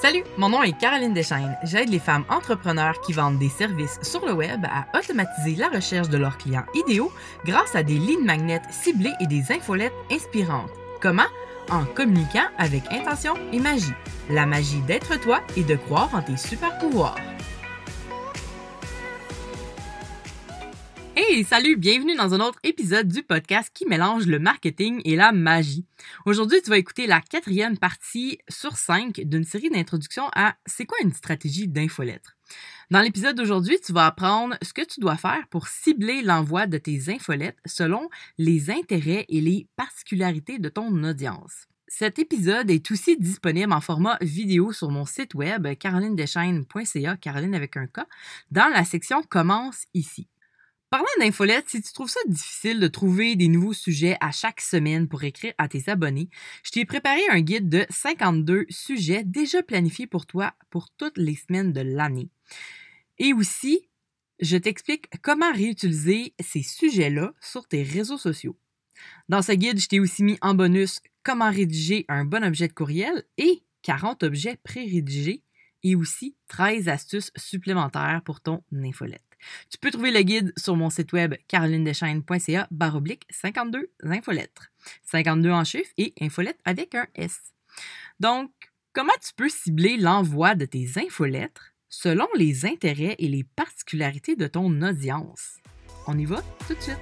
Salut, mon nom est Caroline Deschaines. J'aide les femmes entrepreneurs qui vendent des services sur le web à automatiser la recherche de leurs clients idéaux grâce à des lignes magnètes ciblées et des infolettes inspirantes. Comment? En communiquant avec intention et magie. La magie d'être toi et de croire en tes super pouvoirs. Salut, bienvenue dans un autre épisode du podcast qui mélange le marketing et la magie. Aujourd'hui, tu vas écouter la quatrième partie sur cinq d'une série d'introductions à C'est quoi une stratégie d'infolettre? Dans l'épisode d'aujourd'hui, tu vas apprendre ce que tu dois faire pour cibler l'envoi de tes infolettes selon les intérêts et les particularités de ton audience. Cet épisode est aussi disponible en format vidéo sur mon site web carolinedeschaines.ca, Caroline avec un K, dans la section Commence ici. Parlant d'infolettes, si tu trouves ça difficile de trouver des nouveaux sujets à chaque semaine pour écrire à tes abonnés, je t'ai préparé un guide de 52 sujets déjà planifiés pour toi pour toutes les semaines de l'année. Et aussi, je t'explique comment réutiliser ces sujets-là sur tes réseaux sociaux. Dans ce guide, je t'ai aussi mis en bonus comment rédiger un bon objet de courriel et 40 objets pré-rédigés et aussi 13 astuces supplémentaires pour ton infolette. Tu peux trouver le guide sur mon site web carolinedeschaines.ca baroblique 52 infolettres. 52 en chiffres et infolettres avec un S. Donc, comment tu peux cibler l'envoi de tes infolettres selon les intérêts et les particularités de ton audience? On y va tout de suite.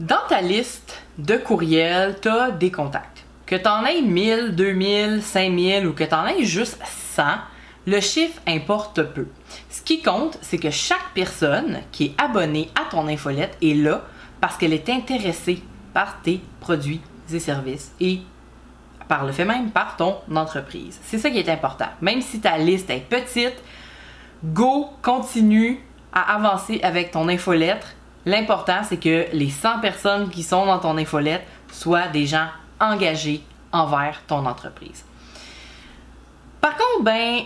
Dans ta liste de courriels, tu as des contacts. Que tu en aies 1000, 2000, 5000 ou que tu en aies juste 100, le chiffre importe peu. Ce qui compte, c'est que chaque personne qui est abonnée à ton infolette est là parce qu'elle est intéressée par tes produits et services et par le fait même par ton entreprise. C'est ça qui est important. Même si ta liste est petite, go, continue à avancer avec ton infolettre. L'important, c'est que les 100 personnes qui sont dans ton infolette soient des gens engagé envers ton entreprise. Par contre, ben,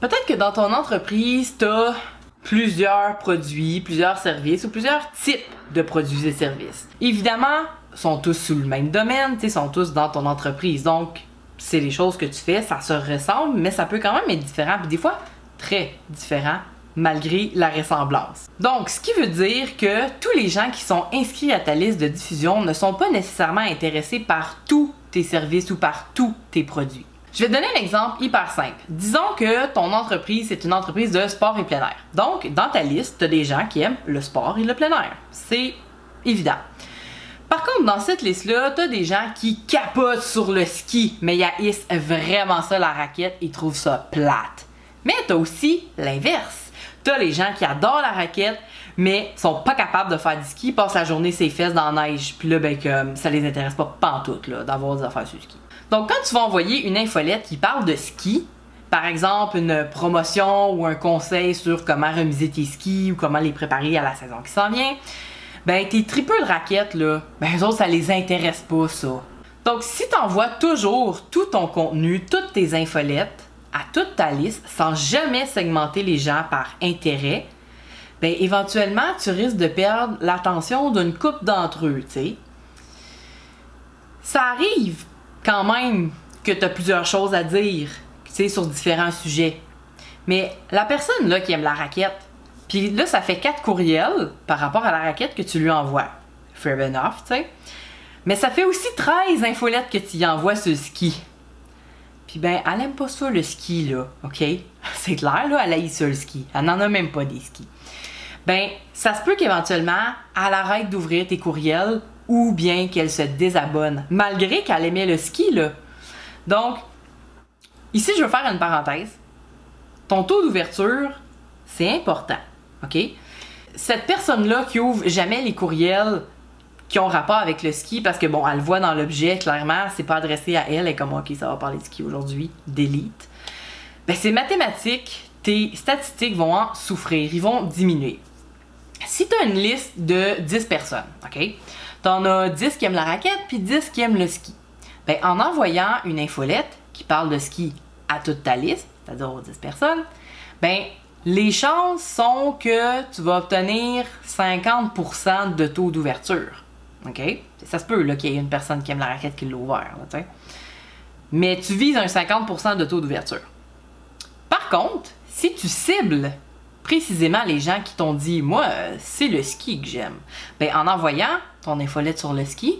peut-être que dans ton entreprise, tu as plusieurs produits, plusieurs services ou plusieurs types de produits et services. Évidemment, sont tous sous le même domaine, ils sont tous dans ton entreprise. Donc, c'est les choses que tu fais, ça se ressemble, mais ça peut quand même être différent, puis des fois très différent malgré la ressemblance. Donc, ce qui veut dire que tous les gens qui sont inscrits à ta liste de diffusion ne sont pas nécessairement intéressés par tous tes services ou par tous tes produits. Je vais te donner un exemple hyper simple. Disons que ton entreprise est une entreprise de sport et plein air. Donc, dans ta liste, tu as des gens qui aiment le sport et le plein air. C'est évident. Par contre, dans cette liste-là, tu as des gens qui capotent sur le ski, mais ils haïssent vraiment ça la raquette, ils trouvent ça plate. Mais tu as aussi l'inverse T'as les gens qui adorent la raquette, mais sont pas capables de faire du ski, passent la journée ses fesses dans la neige, puis là, ben, comme, ça les intéresse pas pantoute, là, d'avoir des affaires sur le ski. Donc, quand tu vas envoyer une infolette qui parle de ski, par exemple, une promotion ou un conseil sur comment remiser tes skis ou comment les préparer à la saison qui s'en vient, ben, tes tripeux de raquettes, là, ben, eux autres, ça les intéresse pas, ça. Donc, si tu envoies toujours tout ton contenu, toutes tes infolettes, à toute ta liste sans jamais segmenter les gens par intérêt, ben éventuellement, tu risques de perdre l'attention d'une coupe d'entre eux, tu sais. Ça arrive quand même que tu as plusieurs choses à dire, tu sais, sur différents sujets. Mais la personne là qui aime la raquette, puis là, ça fait quatre courriels par rapport à la raquette que tu lui envoies. Fair enough, tu sais. Mais ça fait aussi 13 infolettes que tu y envoies sur ski. Puis ben, elle aime pas ça le ski, là, OK? C'est clair, là, elle aime ça le ski. Elle n'en a même pas des skis. Ben, ça se peut qu'éventuellement, elle arrête d'ouvrir tes courriels ou bien qu'elle se désabonne, malgré qu'elle aimait le ski, là. Donc, ici, je veux faire une parenthèse. Ton taux d'ouverture, c'est important, OK? Cette personne-là qui ouvre jamais les courriels qui ont rapport avec le ski parce que bon, elle le voit dans l'objet, clairement, c'est pas adressé à elle, est comme ok, ça va parler de ski aujourd'hui, d'élite. Ben c'est mathématique, tes statistiques vont en souffrir, ils vont diminuer. Si tu as une liste de 10 personnes, ok, t'en as 10 qui aiment la raquette puis 10 qui aiment le ski. Ben en envoyant une infolette qui parle de ski à toute ta liste, c'est-à-dire aux 10 personnes, ben les chances sont que tu vas obtenir 50% de taux d'ouverture. OK? Ça se peut qu'il y ait une personne qui aime la raquette qui l'a ouvert. Mais tu vises un 50% de taux d'ouverture. Par contre, si tu cibles précisément les gens qui t'ont dit Moi, c'est le ski que j'aime, ben, en envoyant ton infolette sur le ski,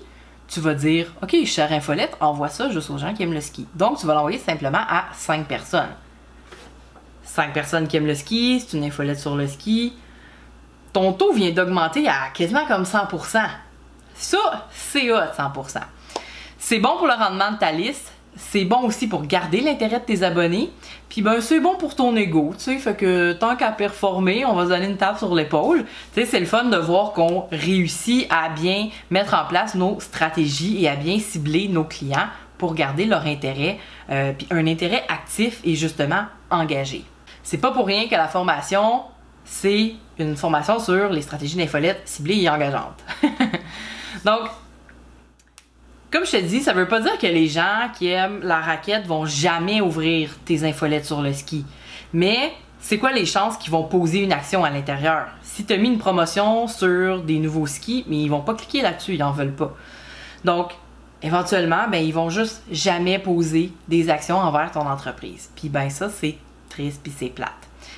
tu vas dire Ok, chère infolette, envoie ça juste aux gens qui aiment le ski. Donc, tu vas l'envoyer simplement à 5 personnes. 5 personnes qui aiment le ski, c'est une infolette sur le ski. Ton taux vient d'augmenter à quasiment comme 100%. Ça, c'est hot, 100%. C'est bon pour le rendement de ta liste. C'est bon aussi pour garder l'intérêt de tes abonnés. Puis ben c'est bon pour ton ego, tu sais, fait que tant qu'à performer, on va se donner une tape sur l'épaule. Tu sais, c'est le fun de voir qu'on réussit à bien mettre en place nos stratégies et à bien cibler nos clients pour garder leur intérêt, euh, puis un intérêt actif et justement engagé. C'est pas pour rien que la formation, c'est une formation sur les stratégies d'infolette ciblées et engageantes. Donc, comme je te dis, ça veut pas dire que les gens qui aiment la raquette vont jamais ouvrir tes infolettes sur le ski. Mais c'est quoi les chances qu'ils vont poser une action à l'intérieur? Si tu as mis une promotion sur des nouveaux skis, mais ils vont pas cliquer là-dessus, ils en veulent pas. Donc, éventuellement, ben, ils vont juste jamais poser des actions envers ton entreprise. Puis ben ça, c'est triste puis c'est plate.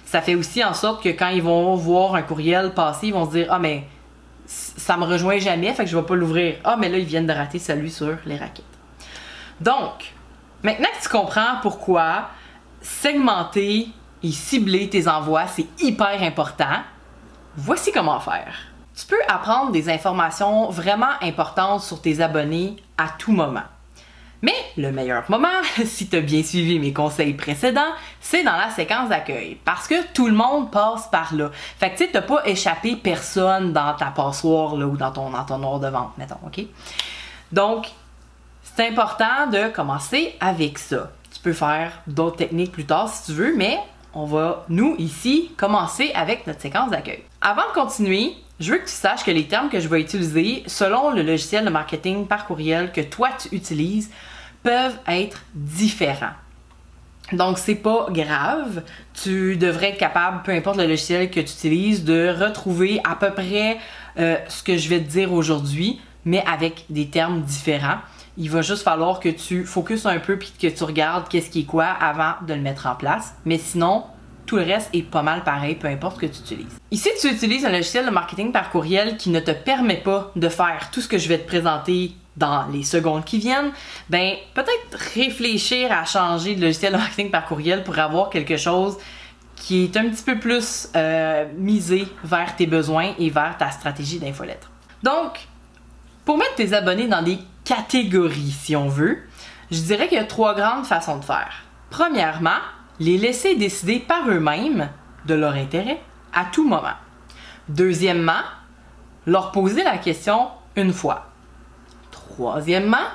Ça fait aussi en sorte que quand ils vont voir un courriel passer, ils vont se dire Ah, mais ça me rejoint jamais, fait que je vais pas l'ouvrir. Ah, mais là, ils viennent de rater celui sur les raquettes. Donc, maintenant que tu comprends pourquoi segmenter et cibler tes envois, c'est hyper important, voici comment faire. Tu peux apprendre des informations vraiment importantes sur tes abonnés à tout moment. Mais le meilleur moment, si tu as bien suivi mes conseils précédents, c'est dans la séquence d'accueil. Parce que tout le monde passe par là. Fait que tu sais, pas échappé personne dans ta passoire là, ou dans ton, dans ton noir de vente, mettons, OK? Donc, c'est important de commencer avec ça. Tu peux faire d'autres techniques plus tard si tu veux, mais on va, nous, ici, commencer avec notre séquence d'accueil. Avant de continuer, je veux que tu saches que les termes que je vais utiliser, selon le logiciel de marketing par courriel que toi tu utilises, peuvent être différents. Donc, c'est pas grave. Tu devrais être capable, peu importe le logiciel que tu utilises, de retrouver à peu près euh, ce que je vais te dire aujourd'hui, mais avec des termes différents. Il va juste falloir que tu focuses un peu puis que tu regardes qu'est-ce qui est quoi avant de le mettre en place. Mais sinon, tout le reste est pas mal pareil, peu importe ce que tu utilises. Ici, tu utilises un logiciel de marketing par courriel qui ne te permet pas de faire tout ce que je vais te présenter dans les secondes qui viennent, ben peut-être réfléchir à changer de logiciel de marketing par courriel pour avoir quelque chose qui est un petit peu plus euh, misé vers tes besoins et vers ta stratégie d'infolettre. Donc, pour mettre tes abonnés dans des catégories, si on veut, je dirais qu'il y a trois grandes façons de faire. Premièrement, les laisser décider par eux-mêmes de leur intérêt à tout moment. Deuxièmement, leur poser la question une fois. Troisièmement,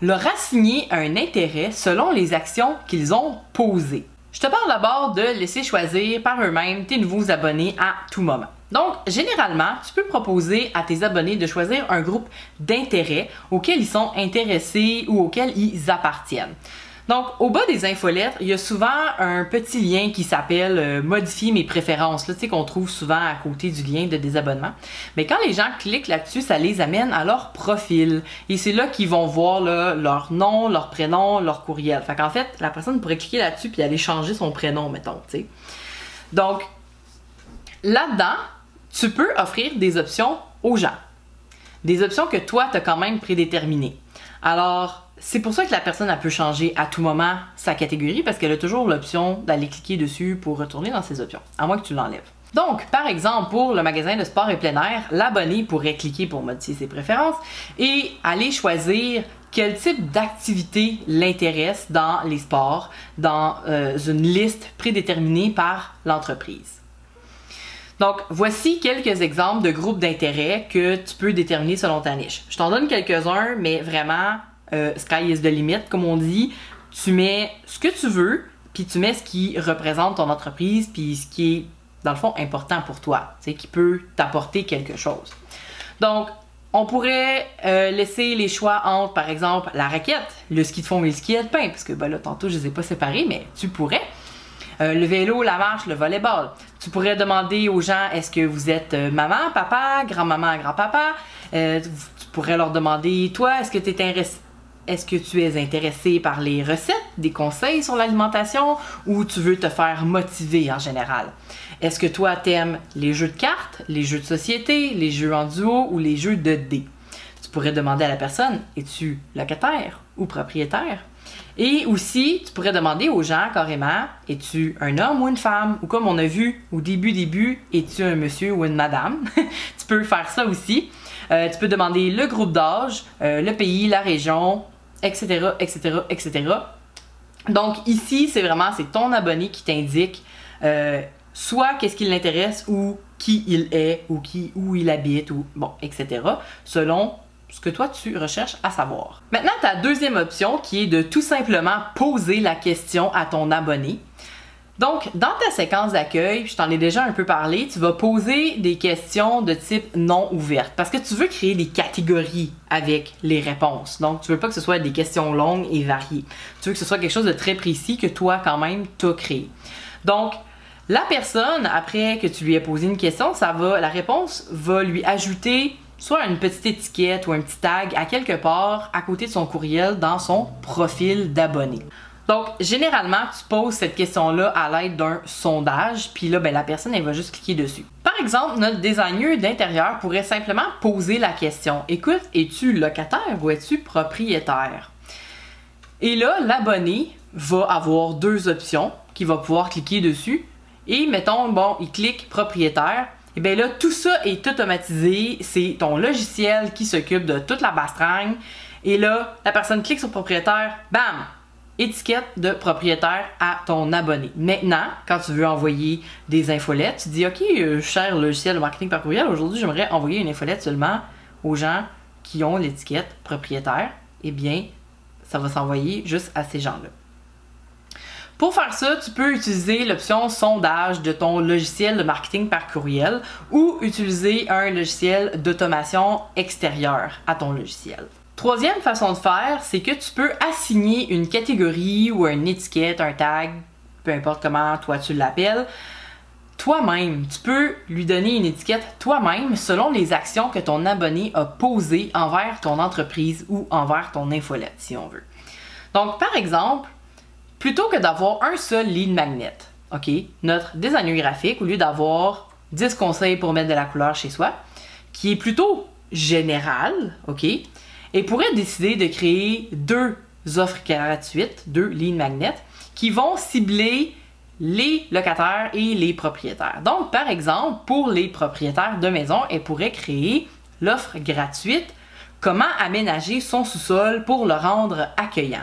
leur assigner un intérêt selon les actions qu'ils ont posées. Je te parle d'abord de laisser choisir par eux-mêmes tes nouveaux abonnés à tout moment. Donc, généralement, tu peux proposer à tes abonnés de choisir un groupe d'intérêts auquel ils sont intéressés ou auquel ils appartiennent. Donc, au bas des infolettes, il y a souvent un petit lien qui s'appelle euh, Modifier mes préférences, là, tu sais, qu'on trouve souvent à côté du lien de désabonnement. Mais quand les gens cliquent là-dessus, ça les amène à leur profil. Et c'est là qu'ils vont voir leur nom, leur prénom, leur courriel. Fait qu'en fait, la personne pourrait cliquer là-dessus puis aller changer son prénom, mettons, tu sais. Donc, là-dedans, tu peux offrir des options aux gens. Des options que toi, tu as quand même prédéterminées. Alors, c'est pour ça que la personne a peut changer à tout moment sa catégorie parce qu'elle a toujours l'option d'aller cliquer dessus pour retourner dans ses options, à moins que tu l'enlèves. Donc, par exemple, pour le magasin de sport et plein air, l'abonné pourrait cliquer pour modifier ses préférences et aller choisir quel type d'activité l'intéresse dans les sports, dans euh, une liste prédéterminée par l'entreprise. Donc, voici quelques exemples de groupes d'intérêt que tu peux déterminer selon ta niche. Je t'en donne quelques-uns, mais vraiment, euh, sky is the limit, comme on dit. Tu mets ce que tu veux, puis tu mets ce qui représente ton entreprise, puis ce qui est, dans le fond, important pour toi, qui peut t'apporter quelque chose. Donc, on pourrait euh, laisser les choix entre, par exemple, la raquette, le ski de fond et le ski alpin, parce que ben là, tantôt, je les ai pas séparés, mais tu pourrais. Euh, le vélo, la marche, le volleyball. Tu pourrais demander aux gens est-ce que vous êtes maman, papa, grand-maman, grand-papa? Tu pourrais leur demander toi, est-ce que tu es est-ce que tu es intéressé par les recettes, des conseils sur l'alimentation ou tu veux te faire motiver en général? Est-ce que toi t'aimes les jeux de cartes, les jeux de société, les jeux en duo ou les jeux de dés? Tu pourrais demander à la personne, es-tu locataire ou propriétaire? Et aussi, tu pourrais demander aux gens carrément, es-tu un homme ou une femme? Ou comme on a vu au début, début, es-tu un monsieur ou une madame? tu peux faire ça aussi. Euh, tu peux demander le groupe d'âge, euh, le pays, la région, etc., etc., etc. Donc ici, c'est vraiment, c'est ton abonné qui t'indique euh, soit qu'est-ce qui l'intéresse ou qui il est ou qui, où il habite ou bon, etc. selon ce que toi tu recherches à savoir. Maintenant, ta deuxième option qui est de tout simplement poser la question à ton abonné. Donc, dans ta séquence d'accueil, je t'en ai déjà un peu parlé, tu vas poser des questions de type non ouverte parce que tu veux créer des catégories avec les réponses. Donc, tu veux pas que ce soit des questions longues et variées. Tu veux que ce soit quelque chose de très précis que toi, quand même, t'as créé. Donc, la personne, après que tu lui aies posé une question, ça va, la réponse va lui ajouter soit une petite étiquette ou un petit tag à quelque part à côté de son courriel dans son profil d'abonné. Donc, généralement, tu poses cette question-là à l'aide d'un sondage, puis là, ben, la personne, elle va juste cliquer dessus. Par exemple, notre designer d'intérieur pourrait simplement poser la question Écoute, es-tu locataire ou es-tu propriétaire? Et là, l'abonné va avoir deux options qu'il va pouvoir cliquer dessus. Et mettons, bon, il clique propriétaire. Et bien là, tout ça est automatisé. C'est ton logiciel qui s'occupe de toute la bastringue. Et là, la personne clique sur propriétaire, bam! Étiquette de propriétaire à ton abonné. Maintenant, quand tu veux envoyer des infolettes, tu dis OK, euh, cher logiciel de marketing par courriel, aujourd'hui j'aimerais envoyer une infolette seulement aux gens qui ont l'étiquette propriétaire. Eh bien, ça va s'envoyer juste à ces gens-là. Pour faire ça, tu peux utiliser l'option sondage de ton logiciel de marketing par courriel ou utiliser un logiciel d'automation extérieur à ton logiciel. Troisième façon de faire, c'est que tu peux assigner une catégorie ou une étiquette, un tag, peu importe comment toi tu l'appelles, toi-même. Tu peux lui donner une étiquette toi-même selon les actions que ton abonné a posées envers ton entreprise ou envers ton infolette, si on veut. Donc, par exemple, plutôt que d'avoir un seul lead magnet, OK, notre designer graphique, au lieu d'avoir 10 conseils pour mettre de la couleur chez soi, qui est plutôt général, OK, et pourrait décider de créer deux offres gratuites, deux lead magnets, qui vont cibler les locataires et les propriétaires. Donc, par exemple, pour les propriétaires de maison, elle pourrait créer l'offre gratuite Comment aménager son sous-sol pour le rendre accueillant.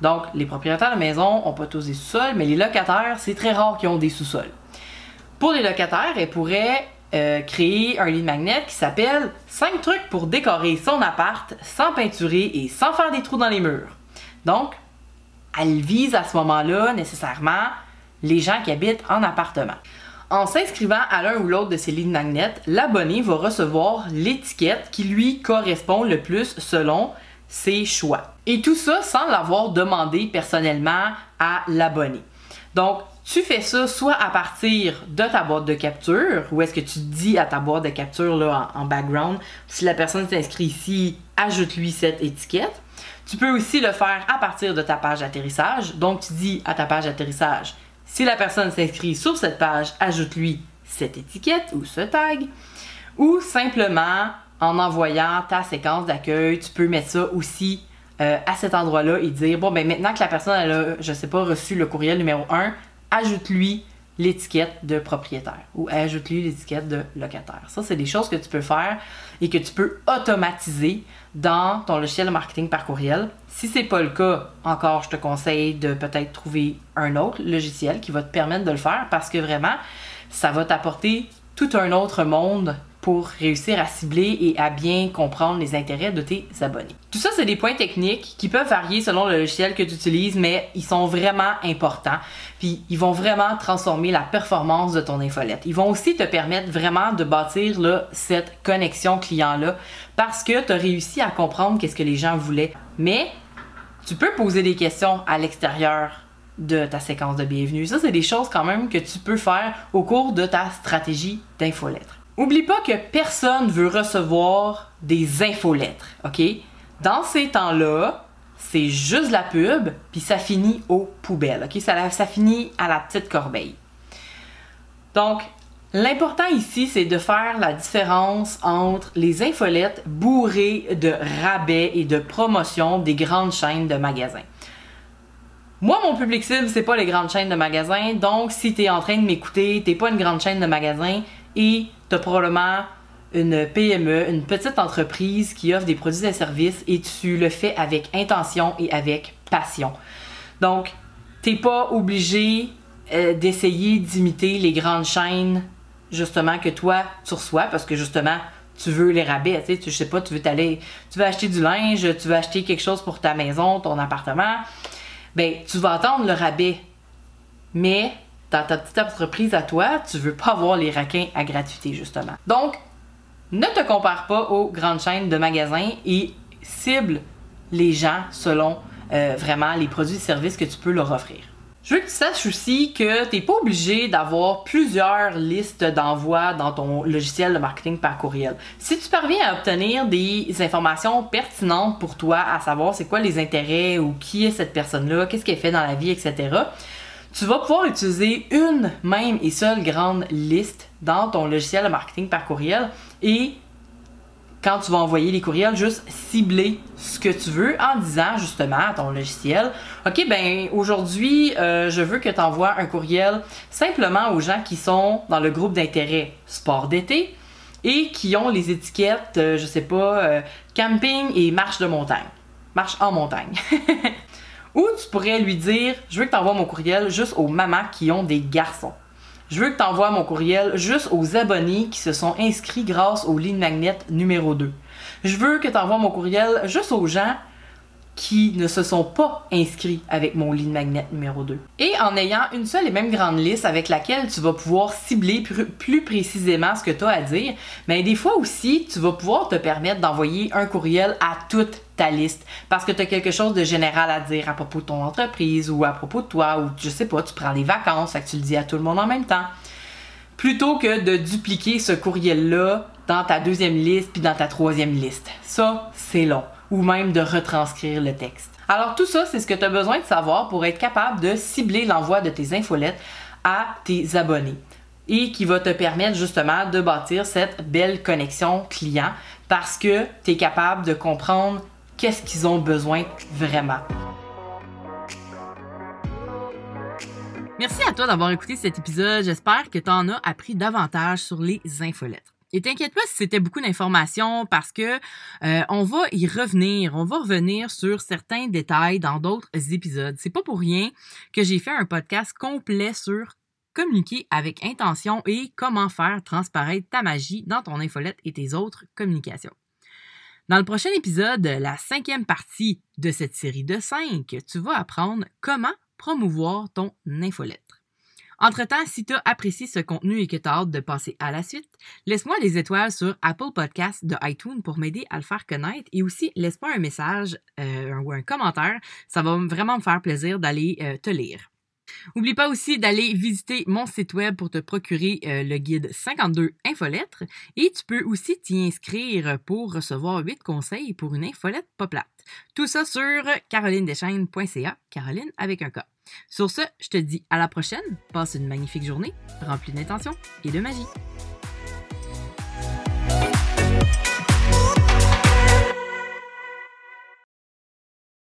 Donc, les propriétaires de maison n'ont pas tous des sous-sols, mais les locataires, c'est très rare qu'ils ont des sous-sols. Pour les locataires, elle pourrait euh, créer un lead magnet qui s'appelle 5 trucs pour décorer son appart sans peinturer et sans faire des trous dans les murs. Donc, elle vise à ce moment-là nécessairement les gens qui habitent en appartement. En s'inscrivant à l'un ou l'autre de ces lead magnets, l'abonné va recevoir l'étiquette qui lui correspond le plus selon ses choix. Et tout ça sans l'avoir demandé personnellement à l'abonné. Donc, tu fais ça soit à partir de ta boîte de capture, ou est-ce que tu dis à ta boîte de capture là, en, background, si la personne s'inscrit ici, ajoute-lui cette étiquette. Tu peux aussi le faire à partir de ta page d'atterrissage. Donc, tu dis à ta page d'atterrissage, si la personne s'inscrit sur cette page, ajoute-lui cette étiquette ou ce tag. Ou simplement, en envoyant ta séquence d'accueil, tu peux mettre ça aussi euh, à cet endroit-là et dire bon ben maintenant que la personne a, je sais pas, reçu le courriel numéro 1, ajoute-lui l'étiquette de propriétaire ou ajoute-lui l'étiquette de locataire. Ça, c'est des choses que tu peux faire et que tu peux automatiser dans ton logiciel marketing par courriel. Si c'est pas le cas, encore, je te conseille de peut-être trouver un autre logiciel qui va te permettre de le faire parce que vraiment, ça va t'apporter tout un autre monde pour réussir à cibler et à bien comprendre les intérêts de tes abonnés. Tout ça, c'est des points techniques qui peuvent varier selon le logiciel que tu utilises, mais ils sont vraiment importants. Puis ils vont vraiment transformer la performance de ton infolette. Ils vont aussi te permettre vraiment de bâtir là, cette connexion client-là parce que tu as réussi à comprendre qu'est-ce que les gens voulaient. Mais tu peux poser des questions à l'extérieur de ta séquence de bienvenue. Ça, c'est des choses quand même que tu peux faire au cours de ta stratégie d'infolettre. Oublie pas que personne veut recevoir des infolettres, OK? Dans ces temps-là, c'est juste la pub, puis ça finit aux poubelles, OK? Ça, ça finit à la petite corbeille. Donc, l'important ici, c'est de faire la différence entre les infolettes bourrées de rabais et de promotions des grandes chaînes de magasins. Moi, mon public cible, c'est pas les grandes chaînes de magasins. Donc, si tu es en train de m'écouter, t'es pas une grande chaîne de magasins et tu as probablement une PME, une petite entreprise qui offre des produits et services et tu le fais avec intention et avec passion. Donc, t'es pas obligé euh, d'essayer d'imiter les grandes chaînes justement que toi tu reçois parce que justement tu veux les rabais, tu sais, je sais pas, tu veux t'aller, tu veux acheter du linge, tu veux acheter quelque chose pour ta maison, ton appartement, ben tu vas attendre le rabais. Mais dans ta petite entreprise à toi, tu veux pas avoir les raquins à gratuité justement. Donc ne te compare pas aux grandes chaînes de magasins et cible les gens selon euh, vraiment les produits et services que tu peux leur offrir. Je veux que tu saches aussi que tu n'es pas obligé d'avoir plusieurs listes d'envoi dans ton logiciel de marketing par courriel. Si tu parviens à obtenir des informations pertinentes pour toi, à savoir c'est quoi les intérêts ou qui est cette personne-là, qu'est-ce qu'elle fait dans la vie, etc., tu vas pouvoir utiliser une même et seule grande liste dans ton logiciel de marketing par courriel et quand tu vas envoyer les courriels, juste cibler ce que tu veux en disant justement à ton logiciel, OK, ben aujourd'hui, euh, je veux que tu envoies un courriel simplement aux gens qui sont dans le groupe d'intérêt sport d'été et qui ont les étiquettes, euh, je sais pas, euh, camping et marche de montagne. Marche en montagne. Ou tu pourrais lui dire, je veux que tu envoies mon courriel juste aux mamans qui ont des garçons. Je veux que tu envoies mon courriel juste aux abonnés qui se sont inscrits grâce au ligne magnet numéro 2. Je veux que tu envoies mon courriel juste aux gens qui ne se sont pas inscrits avec mon lead magnet numéro 2. Et en ayant une seule et même grande liste avec laquelle tu vas pouvoir cibler plus précisément ce que tu as à dire, mais des fois aussi, tu vas pouvoir te permettre d'envoyer un courriel à toute ta liste parce que tu as quelque chose de général à dire à propos de ton entreprise ou à propos de toi ou je sais pas, tu prends les vacances, fait que tu le dis à tout le monde en même temps. Plutôt que de dupliquer ce courriel-là dans ta deuxième liste puis dans ta troisième liste. Ça, c'est long ou même de retranscrire le texte. Alors tout ça, c'est ce que tu as besoin de savoir pour être capable de cibler l'envoi de tes infolettes à tes abonnés et qui va te permettre justement de bâtir cette belle connexion client parce que tu es capable de comprendre qu'est-ce qu'ils ont besoin vraiment. Merci à toi d'avoir écouté cet épisode. J'espère que tu en as appris davantage sur les infolettes. Et t'inquiète pas si c'était beaucoup d'informations parce que euh, on va y revenir, on va revenir sur certains détails dans d'autres épisodes. C'est pas pour rien que j'ai fait un podcast complet sur communiquer avec intention et comment faire transparaître ta magie dans ton infolette et tes autres communications. Dans le prochain épisode, la cinquième partie de cette série de cinq, tu vas apprendre comment promouvoir ton infolette. Entre-temps, si tu as apprécié ce contenu et que tu as hâte de passer à la suite, laisse-moi des étoiles sur Apple Podcasts de iTunes pour m'aider à le faire connaître et aussi laisse-moi un message euh, ou un commentaire. Ça va vraiment me faire plaisir d'aller euh, te lire. N'oublie pas aussi d'aller visiter mon site web pour te procurer euh, le guide 52 infolettres et tu peux aussi t'y inscrire pour recevoir 8 conseils pour une infolette pas plate. Tout ça sur carolinedeschaines.ca, Caroline avec un cas. Sur ce, je te dis à la prochaine, passe une magnifique journée, remplie d'intention et de magie.